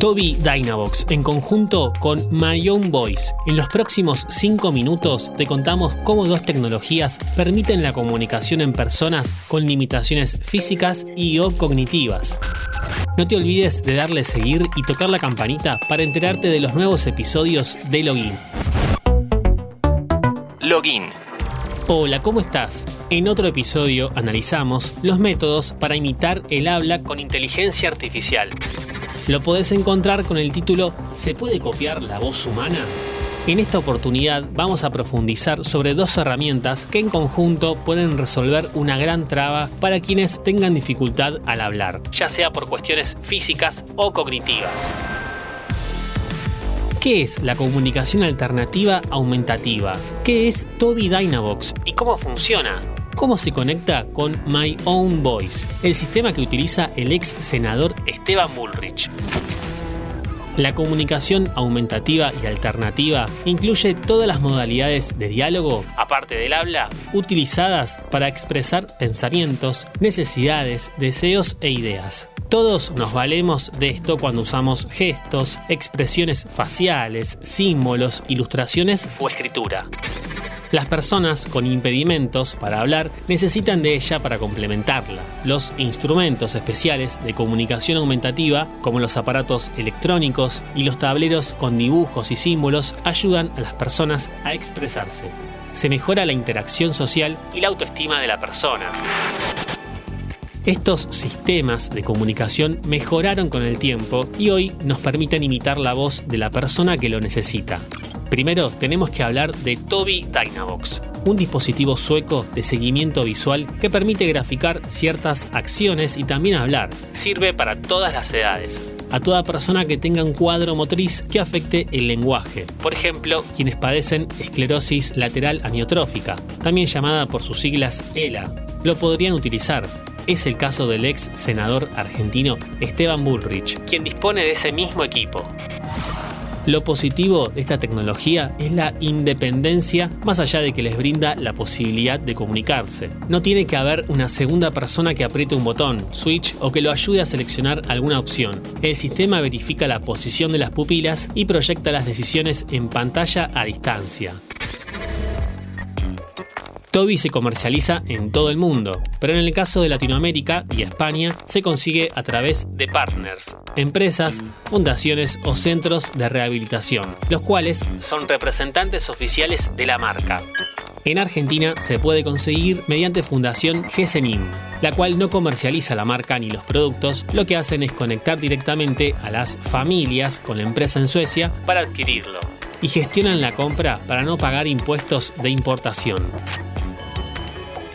Toby Dynavox en conjunto con My Own Voice. En los próximos 5 minutos te contamos cómo dos tecnologías permiten la comunicación en personas con limitaciones físicas y o cognitivas. No te olvides de darle seguir y tocar la campanita para enterarte de los nuevos episodios de Login. Login. Hola, ¿cómo estás? En otro episodio analizamos los métodos para imitar el habla con inteligencia artificial. Lo podés encontrar con el título ¿Se puede copiar la voz humana? En esta oportunidad vamos a profundizar sobre dos herramientas que en conjunto pueden resolver una gran traba para quienes tengan dificultad al hablar, ya sea por cuestiones físicas o cognitivas. ¿Qué es la comunicación alternativa aumentativa? ¿Qué es Toby Dynavox y cómo funciona? ¿Cómo se conecta con My Own Voice, el sistema que utiliza el ex senador Esteban Bullrich? La comunicación aumentativa y alternativa incluye todas las modalidades de diálogo, aparte del habla, utilizadas para expresar pensamientos, necesidades, deseos e ideas. Todos nos valemos de esto cuando usamos gestos, expresiones faciales, símbolos, ilustraciones o escritura. Las personas con impedimentos para hablar necesitan de ella para complementarla. Los instrumentos especiales de comunicación aumentativa, como los aparatos electrónicos y los tableros con dibujos y símbolos, ayudan a las personas a expresarse. Se mejora la interacción social y la autoestima de la persona. Estos sistemas de comunicación mejoraron con el tiempo y hoy nos permiten imitar la voz de la persona que lo necesita. Primero tenemos que hablar de Toby Dynavox, un dispositivo sueco de seguimiento visual que permite graficar ciertas acciones y también hablar. Sirve para todas las edades, a toda persona que tenga un cuadro motriz que afecte el lenguaje. Por ejemplo, quienes padecen esclerosis lateral amiotrófica, también llamada por sus siglas ELA, lo podrían utilizar. Es el caso del ex senador argentino Esteban Bullrich, quien dispone de ese mismo equipo. Lo positivo de esta tecnología es la independencia más allá de que les brinda la posibilidad de comunicarse. No tiene que haber una segunda persona que apriete un botón, switch o que lo ayude a seleccionar alguna opción. El sistema verifica la posición de las pupilas y proyecta las decisiones en pantalla a distancia. Toby se comercializa en todo el mundo, pero en el caso de Latinoamérica y España se consigue a través de partners, empresas, fundaciones o centros de rehabilitación, los cuales son representantes oficiales de la marca. En Argentina se puede conseguir mediante Fundación GESENIM, la cual no comercializa la marca ni los productos, lo que hacen es conectar directamente a las familias con la empresa en Suecia para adquirirlo y gestionan la compra para no pagar impuestos de importación.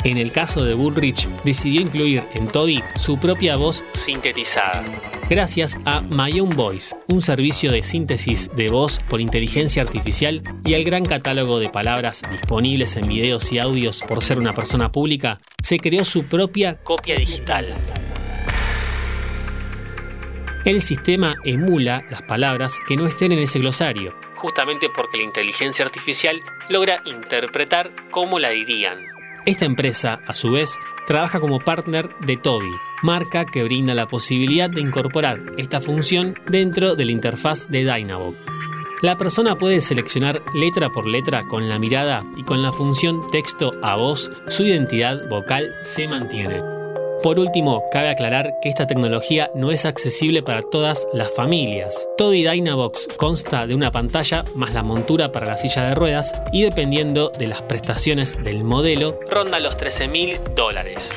En el caso de Bullrich, decidió incluir en Toby su propia voz sintetizada. Gracias a My Own Voice, un servicio de síntesis de voz por inteligencia artificial y al gran catálogo de palabras disponibles en videos y audios por ser una persona pública, se creó su propia copia digital. El sistema emula las palabras que no estén en ese glosario, justamente porque la inteligencia artificial logra interpretar cómo la dirían. Esta empresa, a su vez, trabaja como partner de Toby, marca que brinda la posibilidad de incorporar esta función dentro de la interfaz de Dynavox. La persona puede seleccionar letra por letra con la mirada y con la función texto a voz, su identidad vocal se mantiene. Por último, cabe aclarar que esta tecnología no es accesible para todas las familias. Toby Dynavox consta de una pantalla más la montura para la silla de ruedas y dependiendo de las prestaciones del modelo, ronda los 13 mil dólares.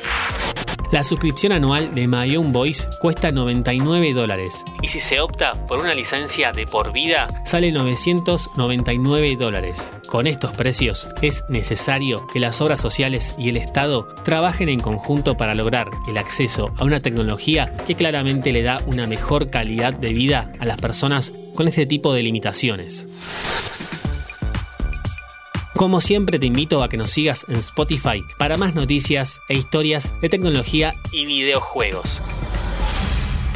La suscripción anual de My Own Voice cuesta 99 dólares y si se opta por una licencia de por vida sale 999 dólares. Con estos precios es necesario que las obras sociales y el Estado trabajen en conjunto para lograr el acceso a una tecnología que claramente le da una mejor calidad de vida a las personas con este tipo de limitaciones. Como siempre te invito a que nos sigas en Spotify para más noticias e historias de tecnología y videojuegos.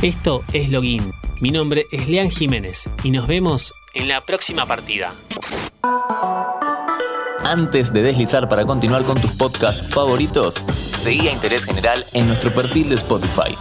Esto es Login. Mi nombre es Lean Jiménez y nos vemos en la próxima partida. Antes de deslizar para continuar con tus podcasts favoritos, seguí a Interés General en nuestro perfil de Spotify.